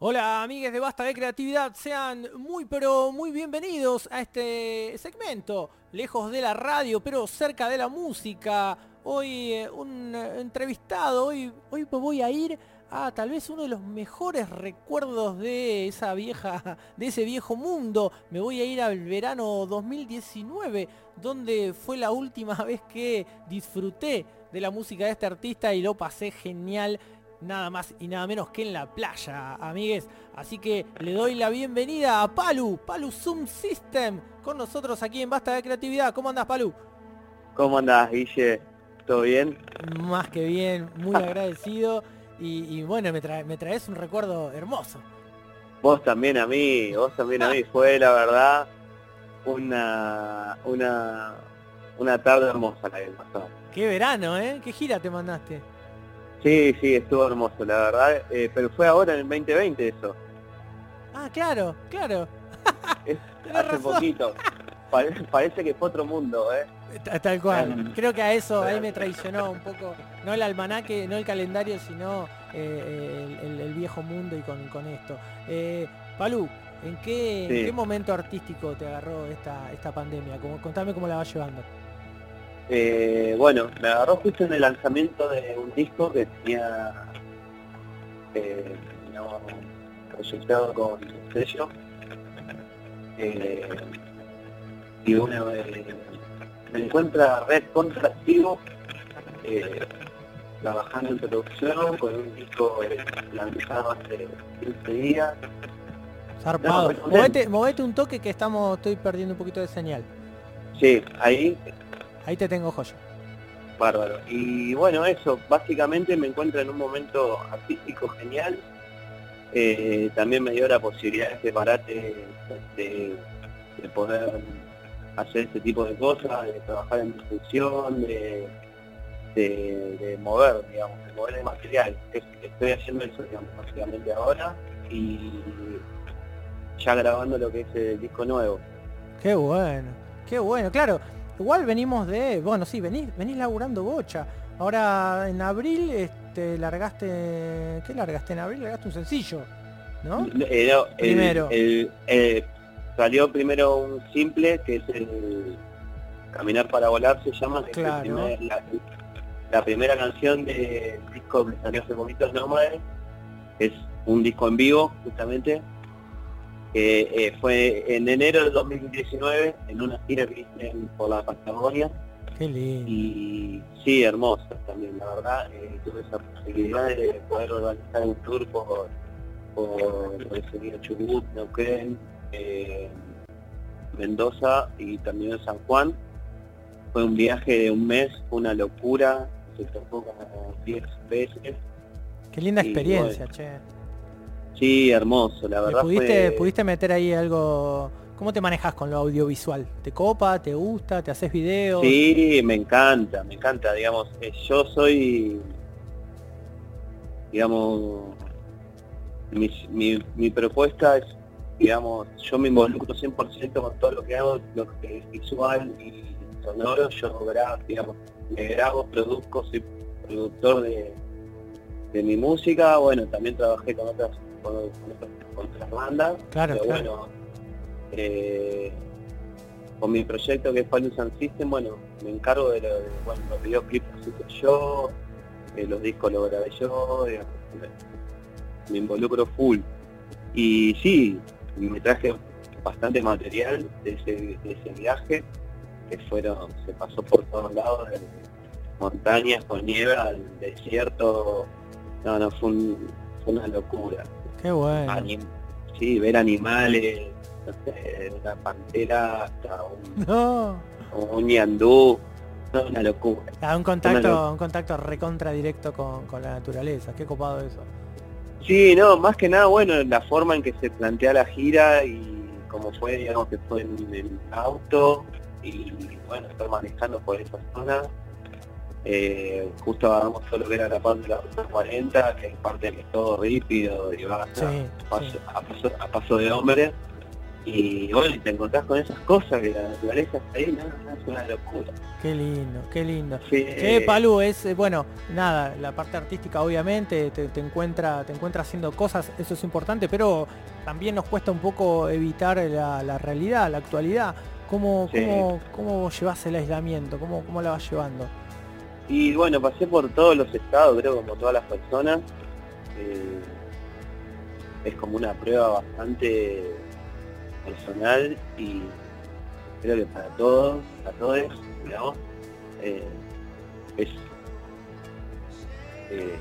Hola amigues de Basta de Creatividad, sean muy pero muy bienvenidos a este segmento, lejos de la radio pero cerca de la música. Hoy eh, un eh, entrevistado, hoy, hoy voy a ir a tal vez uno de los mejores recuerdos de esa vieja, de ese viejo mundo. Me voy a ir al verano 2019, donde fue la última vez que disfruté de la música de este artista y lo pasé genial nada más y nada menos que en la playa, amigues. Así que le doy la bienvenida a Palu, Palu Zoom System, con nosotros aquí en Basta de Creatividad. ¿Cómo andas, Palu? ¿Cómo andás, Guille? ¿Todo bien? Más que bien, muy agradecido. Y, bueno, me, trae, me traes un recuerdo hermoso. Vos también a mí, vos también a mí. Fue la verdad una, una, una tarde hermosa la que pasó. Qué verano, ¿eh? ¿Qué gira te mandaste? Sí, sí, estuvo hermoso, la verdad. Eh, pero fue ahora en el 2020 eso. Ah, claro, claro. hace poquito. Parece, que fue otro mundo, ¿eh? Tal cual. Creo que a eso ahí me traicionó un poco, no el almanaque, no el calendario, sino eh, el, viejo mundo y con, esto. Eh, Palú, ¿en qué, momento artístico te agarró esta, esta pandemia? contame cómo la vas llevando. Eh, bueno, me agarró justo en el lanzamiento de un disco que tenía eh, proyectado con sello. Eh, y una me encuentra red contractivo eh, trabajando en producción con un disco lanzado hace 15 días. Zarpado. movete, movete, un toque que estamos, estoy perdiendo un poquito de señal. Sí, ahí Ahí te tengo joya. Bárbaro. Y bueno, eso, básicamente me encuentro en un momento artístico genial. Eh, también me dio la posibilidad de parate de, poder hacer este tipo de cosas, de trabajar en difusión, de, de, mover, digamos, de mover el material. Estoy haciendo eso, digamos, básicamente ahora y ya grabando lo que es el disco nuevo. Qué bueno, qué bueno, claro. Igual venimos de, bueno, sí, venís, venís laburando bocha. Ahora en abril este, largaste, ¿qué largaste en abril? Largaste un sencillo, ¿no? Eh, primero. salió primero un simple que es el Caminar para volar se llama, claro. la, primera canción del disco que salió hace poquito Nómades, es un disco en vivo justamente que eh, fue en enero de 2019 en una gira que hice por la Patagonia. Qué lindo. Y sí, hermoso también, la verdad. Eh, tuve esa posibilidad de poder organizar un tour por, por, por Chubut, Neuquén, eh, Mendoza y también San Juan. Fue un viaje de un mes, una locura, se tocó como 10 veces. Qué linda experiencia, che. Sí, hermoso, la verdad. Pudiste, ¿Pudiste meter ahí algo? ¿Cómo te manejas con lo audiovisual? ¿Te copa? ¿Te gusta? ¿Te haces videos? Sí, me encanta, me encanta. Digamos, eh, yo soy, digamos, mi, mi, propuesta es, digamos, yo me involucro 100% con todo lo que hago, lo que es visual y sonoro. Yo grabo, digamos, me grabo, produzco, soy productor de, de mi música. Bueno, también trabajé con otras con, con, otras bandas. Claro, pero bueno, eh, con mi proyecto que es Palus System, bueno, me encargo de, bueno, los videoclips los yo, eh, los discos los grabé yo, me, involucro full. Y sí, me traje bastante material de ese, viaje, que fueron, se pasó por todos lados, de montañas con nieve al desierto, no, no, fue una locura. Qué bueno. sí, ver animales, no sé, una pantera hasta un, no. un ñandú, una locura. Ah, un contacto, un contacto recontra directo con, la naturaleza, qué copado eso. Sí, no, más que nada, bueno, la forma en que se plantea la gira y cómo fue, digamos, que fue en el auto y bueno, estar manejando por esa zona eh, justo hagamos todo lo que era la parte de la 40, que es parte que es todo rípido y va a, paso, de hombre. y bueno, y te encontrás con esas cosas que la naturaleza está ahí, no, es una locura. Qué lindo, qué lindo. Sí, Che, eh, Palú, es, eh, bueno, nada, la parte artística obviamente te, te encuentra, te encuentra haciendo cosas, eso es importante, pero también nos cuesta un poco evitar la, la realidad, la actualidad. ¿Cómo, cómo, cómo llevas el aislamiento? ¿Cómo, ¿Cómo la vas llevando? Y bueno, pasé por todos los estados, creo como todas las personas. Eh, es como una prueba bastante personal y creo que para todos, para todos, digamos, eh, es, eh,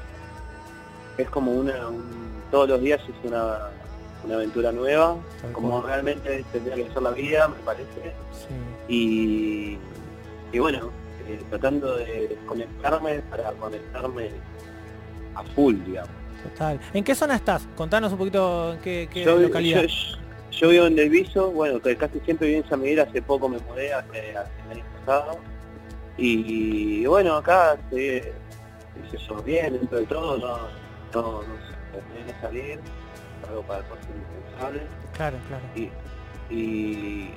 es como una, un- todos los días es una, una aventura nueva, Tal como cual. realmente tendría que ser la vida, me parece Sí. y, y bueno, eh, tratando de desconectarme para conectarme a full, digamos. Total. ¿En qué zona estás? Contanos un poquito en qué, qué Yo, localidad. yo- yo vivo en El Viso, bueno, que casi siempre viví en San Miguel, hace poco me mudé, hace, hace el año pasado. Y bueno, acá, sé yo, bien, dentro de todo, no, no, no sé, terminé de salir, algo para cosas indispensables. Claro, claro. Y, y,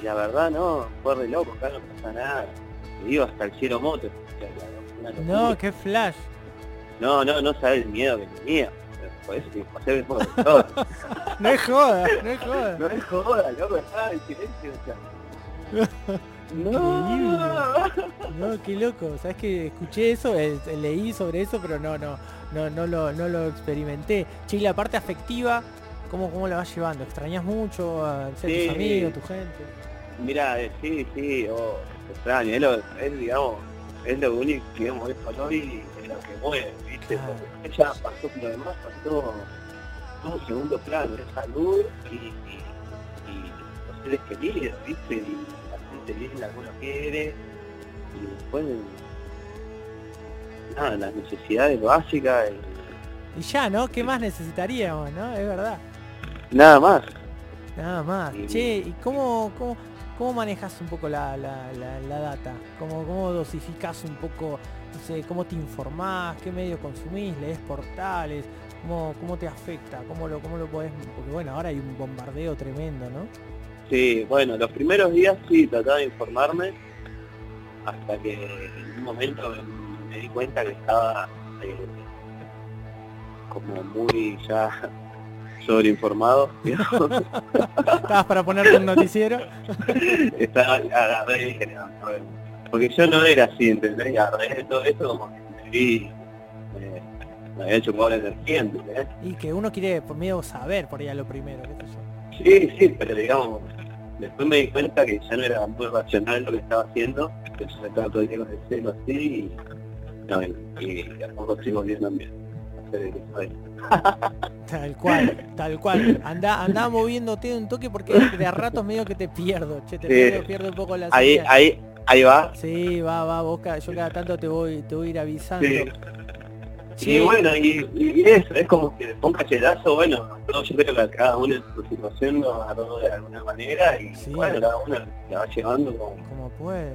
y la verdad, no, fue re loco, acá no pasa nada. Hasta el cielo moto. No, qué flash. no, no, no sabes el miedo que tenía. Por eso que pasé de todo. todo. No es joda, no es joda. No es joda, loco, estaba en silencio. O sea. No. No, qué loco. Sabes que escuché eso, eh, leí sobre eso, pero no, no, no, no lo, no lo experimenté. Che, y la parte afectiva, ¿cómo, cómo la vas llevando? ¿Extrañas mucho a Sí. tus amigos, tu gente? Mira, eh, sí, sí, oh, extraño, es, lo, es, digamos, es lo único que digamos, es valor y es lo que mueve, ¿viste? Claro. Porque ella pasó lo demás, pasó todo un segundo plano, es salud y, y, y los seres queridos, ¿viste? Y la gente linda que uno quiere y después nada, las necesidades básicas y Y ya, ¿no? ¿Qué más necesitaríamos, no? Es verdad. nada más. Nada más. Y- Che, ¿y cómo, cómo, cómo manejas un poco la, la, la, data? ¿Cómo, ¿Cómo dosificás un poco, no sé, cómo te informás, qué medios consumís, lees portales, cómo, cómo te afecta, cómo lo, cómo lo podés, porque bueno, ahora hay un bombardeo tremendo, ¿no? Sí, bueno, los primeros días sí trataba de informarme hasta que en un momento me, me di cuenta que estaba eh, como muy ya sobreinformado. ¿Estabas para ponerte un noticiero? estaba, agarré y dije, no, ver, porque yo no era así, ¿entendés? Y agarré todo eso como que me vi, me, me había chupado la energía, ¿entendés? Y que uno quiere por medio saber por ahí a lo primero, qué sé yo. Sí, sí, pero digamos, después me di cuenta que ya no era muy racional lo que estaba haciendo, que yo estaba todo el día con el celo así y, no, y, y a poco estoy volviendo bien. a que soy. Tal cual, tal cual. Anda, anda moviéndote un toque porque de a ratos medio que te pierdo, che, te Sí. pierdo, pierdo un poco la Ahí, señal. ahí, ahí va. Sí, va, va, Boca. Yo cada tanto te voy, te voy a ir avisando. Sí. Y bueno, y, y eso, es como que un cachetazo, bueno, no, yo creo que cada uno en su situación lo agarró de alguna manera y Sí. bueno, cada uno la va llevando como, como puede.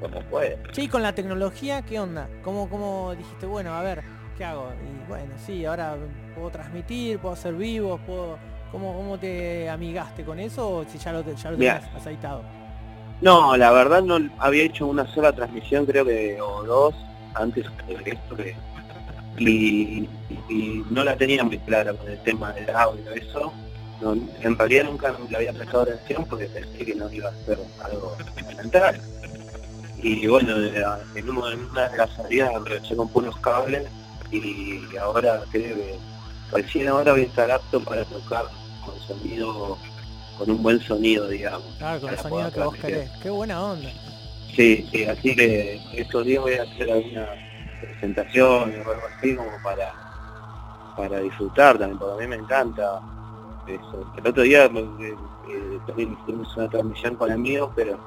como puede. Y con la tecnología, ¿qué onda? ¿Cómo, ¿Cómo dijiste, bueno, a ver, ¿qué hago? Y bueno, sí, ahora puedo transmitir, puedo hacer vivos, puedo... ¿Cómo, ¿Cómo te amigaste con eso o si ya lo, ya lo tenías aceitado? No, la verdad no había hecho una sola transmisión, creo que, o dos, antes de esto, que, y, y no la tenía muy clara con el tema del audio, eso. No, en realidad nunca le había prestado atención porque pensé que no iba a ser algo fundamental. Y bueno, en una, en una de las salidas aproveché con puros cables y ahora creo que recién ahora voy a estar apto para tocar con sonido, con un buen sonido, digamos. Claro, con el sonido que vos querés. Qué buena onda. Sí, sí, así que estos días voy a hacer alguna presentación o algo así como para para disfrutar también, porque a mí me encanta eso. El otro día eh, eh, también hicimos una transmisión con amigos, pero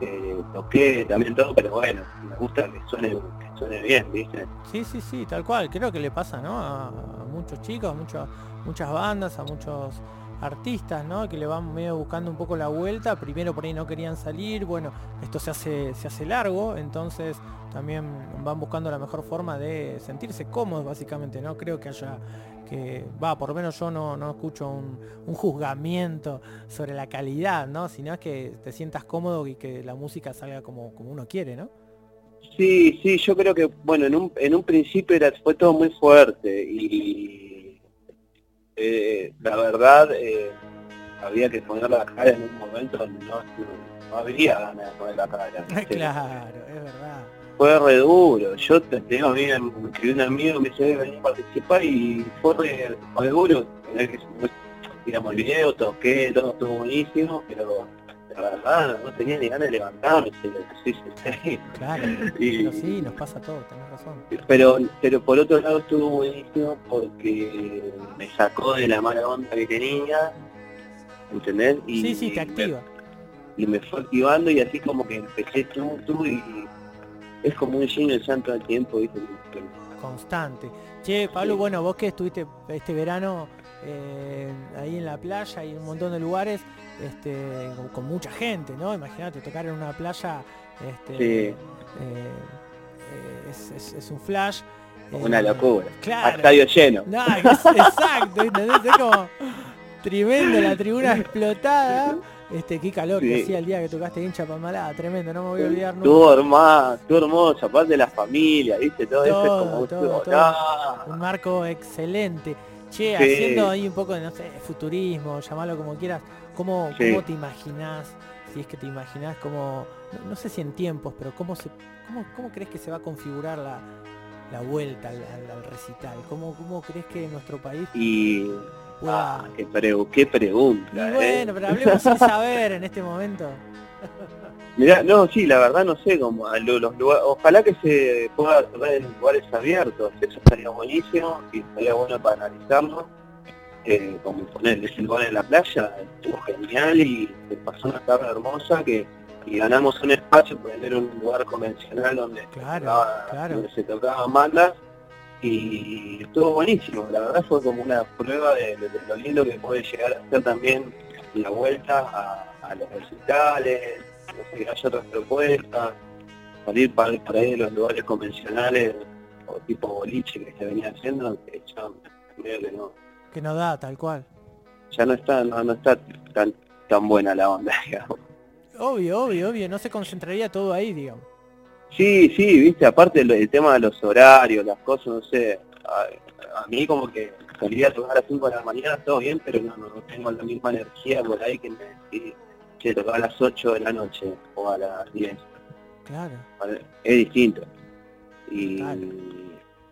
eh, toqué también todo, pero bueno, me gusta que suene, suene bien, ¿viste? Sí, sí, sí, tal cual. Creo que le pasa, ¿no? A, muchos chicos, a muchos, muchas bandas, a muchos artistas, ¿no? Que le van medio buscando un poco la vuelta. Primero por ahí no querían salir, bueno, esto se hace, se hace largo, entonces también van buscando la mejor forma de sentirse cómodos, básicamente, ¿no? Creo que haya que, va, por lo menos yo no, no escucho un, un, juzgamiento sobre la calidad, ¿no? Sino es que te sientas cómodo y que la música salga como, como uno quiere, ¿no? Sí, sí, yo creo que, bueno, en un, en un principio era, fue todo muy fuerte y eh, la verdad eh, había que poner la cara en un momento donde no, no había ganas de poner la cara. claro, es verdad. Fue re duro. Yo te tengo a que un amigo me dice, venir a participar y fue re, re duro. Digamos, el video, toqué, todo estuvo buenísimo, pero verdad no tenía ni ganas de levantarme. Sí, sí, claro, y, pero sí, nos pasa todo, tenés razón. Pero, pero por otro lado estuvo buenísimo porque me sacó de la mala onda que tenía, ¿entendés? Y, sí, sí, te activa. Me, y me fue activando y así como que empecé tú, tú y es como un signo de santo al tiempo, ¿viste? Constante. Che, Pablo, bueno, vos que estuviste este verano eh, ahí en la playa y en un montón de lugares, este, con, mucha gente, ¿no? Imagínate tocar en una playa, este, eh, es, un flash. Una eh, locura. Claro. estadio lleno. exacto, es como tremendo, la tribuna explotada. Este, qué calor que hacía el día que tocaste hincha Pamalada, tremendo, no me voy a olvidar nunca. Tú hermoso, tú hermoso, aparte de la familia, viste, todo, eso es como todo, todo. un marco excelente. Che, haciendo ahí un poco de, no sé, futurismo, llamarlo como quieras, ¿cómo, ¿cómo te imaginás, si es que te imaginás cómo, no, sé si en tiempos, pero cómo se, cómo, cómo crees que se va a configurar la, la vuelta al, al, recital? ¿Cómo, ¿Cómo crees que nuestro país y... Ah, qué, qué, pregunta. Y bueno, pero hablemos sin saber en este momento. Mirá, no, sí, la verdad no sé cómo, los, lugares, ojalá que se pueda tocar en lugares abiertos, eso estaría buenísimo y estaría bueno para analizarlo. Eh, como poner ese lugar en la playa, estuvo genial y se pasó una tarde hermosa que y ganamos un espacio por tener un lugar convencional donde, donde se tocaban bandas y estuvo buenísimo, la verdad fue como una prueba de, lo lindo que puede llegar a ser también la vuelta a, los recitales, no sé, que haya otras propuestas, salir para, para ir los lugares convencionales o tipo boliche que se venía haciendo, que ya medio que no. Que no da, tal cual. Ya no está, no, no está tan, tan buena la onda, digamos. Obvio, obvio, obvio, no se concentraría todo ahí, digamos. Sí, sí, viste, aparte el, tema de los horarios, las cosas, no sé, a, mí como que salía a tocar a las 5 de la mañana, todo bien, pero no, no, tengo la misma energía por ahí que me decís, che, tocar a las 8 de la noche o a las 10. Claro. Es distinto. Y,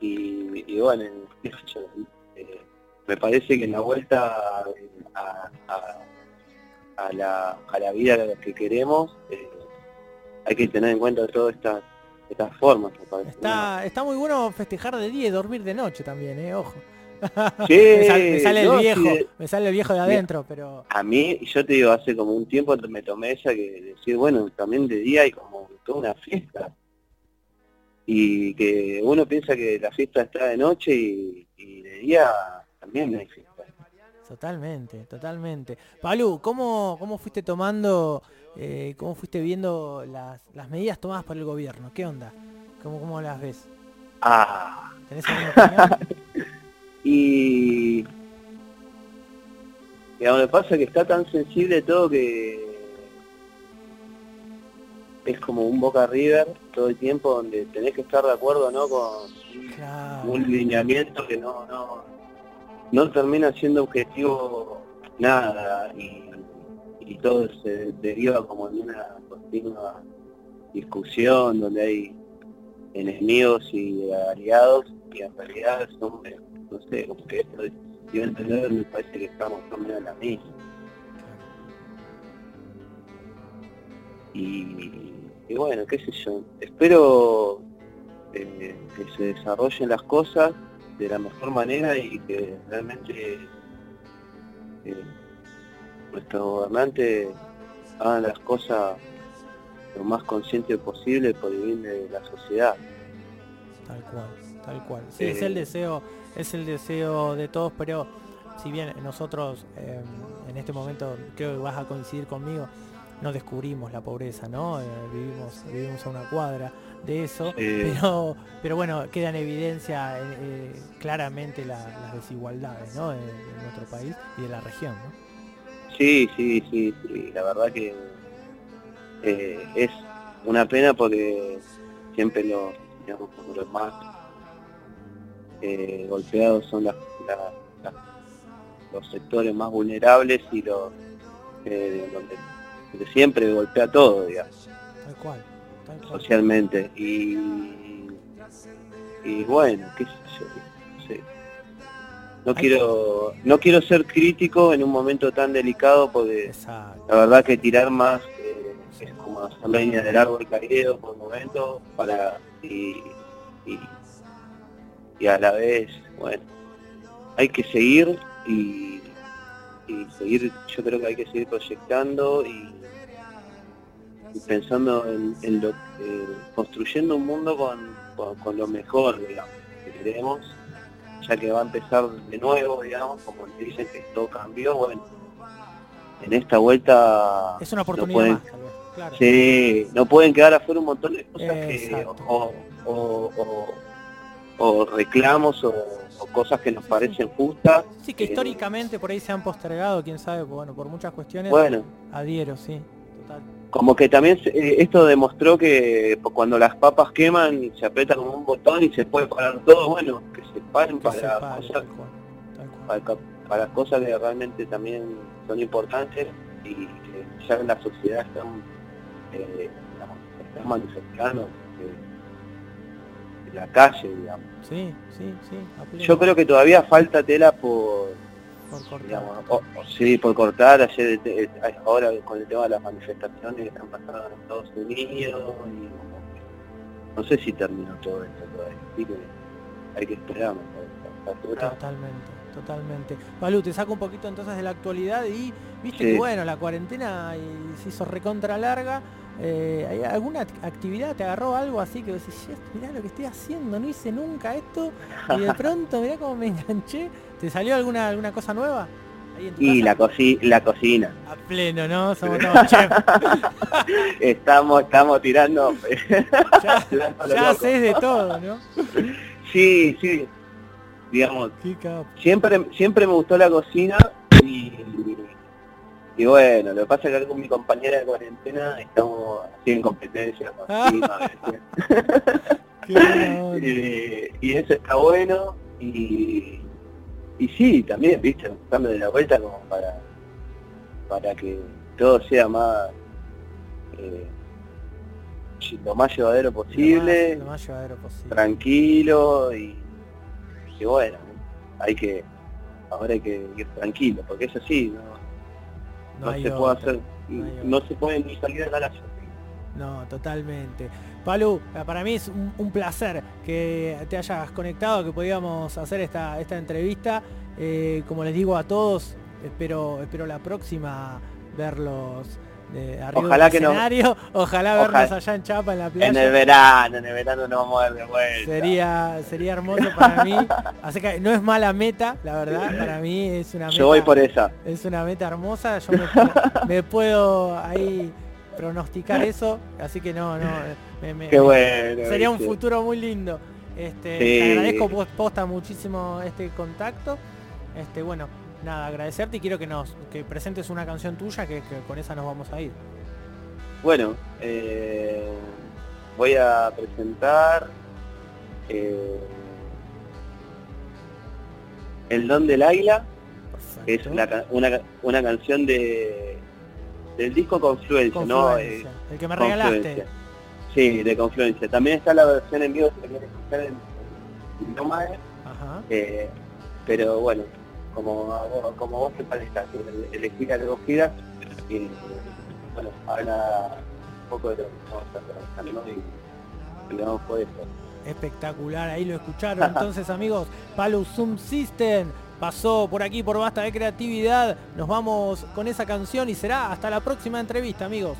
y, bueno, eh, me parece que en la vuelta a, a, la, a la vida que queremos, eh, hay que tener en cuenta todas estas estas formas. Está, está muy bueno festejar de día y dormir de noche también, eh, ojo. Sí, me, sale, el viejo, me sale el viejo de adentro, pero... A mí, yo te digo, hace como un tiempo me tomé esa que decir, bueno, también de día hay como toda una fiesta. Y que uno piensa que la fiesta está de noche y, y de día también hay fiesta. Totalmente, totalmente. Palu, ¿cómo, cómo fuiste tomando eh, ¿Cómo fuiste viendo las, las, medidas tomadas por el gobierno? ¿Qué onda? ¿Cómo, cómo las ves? Ah. ¿Tenés alguna y... Y a me pasa que está tan sensible todo que es como un Boca River todo el tiempo donde tenés que estar de acuerdo no con un lineamiento que no no no termina siendo objetivo nada y y todo se deriva como en una continua discusión donde hay enemigos y aliados y en realidad son, no sé, como que esto yo entender me parece que estamos también en la misma. Y, bueno, qué sé yo, espero eh, que se desarrollen las cosas de la mejor manera y que realmente eh, nuestros gobernantes hagan las cosas lo más consciente posible por el bien de la sociedad. Tal cual, tal cual. es el eh, deseo, es el deseo de todos, pero si bien nosotros em, en este momento creo que vas a coincidir conmigo, no descubrimos la pobreza, ¿no? Eh, vivimos, vivimos a una cuadra de eso, pero, pero bueno, queda en evidencia eh, claramente las desigualdades, ¿no? De, nuestro país y de la región, ¿no? Sí, sí, sí, sí, la verdad que es una pena porque siempre los, digamos, los más golpeados son las los sectores más vulnerables y los eh, donde, siempre golpea todo, digamos. Tal cual, Socialmente. Y, y bueno, qué sé yo, no quiero no quiero ser crítico en un momento tan delicado porque la verdad que tirar más eh, es como hacer leña del árbol caído por momento para y, y a la vez bueno hay que seguir y, seguir, yo creo que hay que seguir proyectando y, pensando en, lo eh, construyendo un mundo con, lo mejor, digamos, que queremos, ya que va a empezar de nuevo, digamos, como dicen que todo cambió, bueno, en esta vuelta... Es una oportunidad Sí, no pueden quedar afuera un montón de cosas que, o reclamos o o cosas que nos parecen justas. Sí, que históricamente por ahí se han postergado, quién sabe, bueno, por muchas cuestiones. Bueno. Adhiero, sí. Total. Como que también eh, esto demostró que cuando las papas queman se aprieta como un botón y se puede parar todo, bueno, que se paren para, cosas, Para, cosas que realmente también son importantes y que ya en la sociedad están, eh, están manifestando la calle, digamos. Sí, sí, sí. Yo creo que todavía falta tela por, cortar. sí, por cortar. Ayer, eh, ahora con el tema de las manifestaciones que están pasando en Estados Unidos, y no sé si terminó todo esto todavía. Así que hay que esperar. Totalmente, totalmente. Palú, te saco un poquito entonces de la actualidad y viste que bueno, la cuarentena se hizo recontra larga eh, ¿Hay alguna actividad? ¿Te agarró algo así que decís, mirá lo que estoy haciendo, no hice nunca esto? Y de pronto, mirá cómo me enganché. ¿Te salió alguna alguna cosa nueva? y la, la cocina. A pleno, ¿no? Somos todos estamos, estamos tirando. ya, ya haces de todo, ¿no? Sí, sí. Digamos. Siempre, siempre me gustó la cocina y y bueno, lo que pasa es que con mi compañera de cuarentena estamos así en competencia. y, eso está bueno. Y, y sí, también, viste, de la vuelta como para, para que todo sea más... Eh, lo más llevadero posible, lo más, llevadero posible. tranquilo y, y bueno, hay que, ahora hay que ir tranquilo, porque es así, ¿no? No, se puede hacer, no, se puede ni salir de la casa. No, totalmente. Palu, para mí es un, placer que te hayas conectado, que podíamos hacer esta, esta entrevista. Eh, como les digo a todos, espero, espero la próxima verlos ojalá que escenario, ojalá vernos allá en Chapa en la playa. En el verano, en el verano nos vamos a ver de vuelta. Sería, sería hermoso para mí. Así que no es mala meta, la verdad, para mí es una meta. Yo voy por esa. Es una meta hermosa, yo me, puedo ahí pronosticar eso, así que no, no, Qué bueno, sería un futuro muy lindo. Este, Te agradezco posta muchísimo este contacto. Este, bueno, nada, agradecerte y quiero que nos que presentes una canción tuya que, con esa nos vamos a ir. Bueno, eh, voy a presentar eh, El Don del Águila, es una, una, canción de del disco Confluencia, ¿no? Eh, el que me regalaste. Sí, de Confluencia. También está la versión en vivo que quieres escuchar en Ajá. pero bueno, como, como vos te parezca, elegir a que y bueno, habla un poco de lo que estamos y por eso. Espectacular, ahí lo escucharon entonces amigos, Palo Zoom System pasó por aquí por Basta de Creatividad, nos vamos con esa canción y será hasta la próxima entrevista amigos.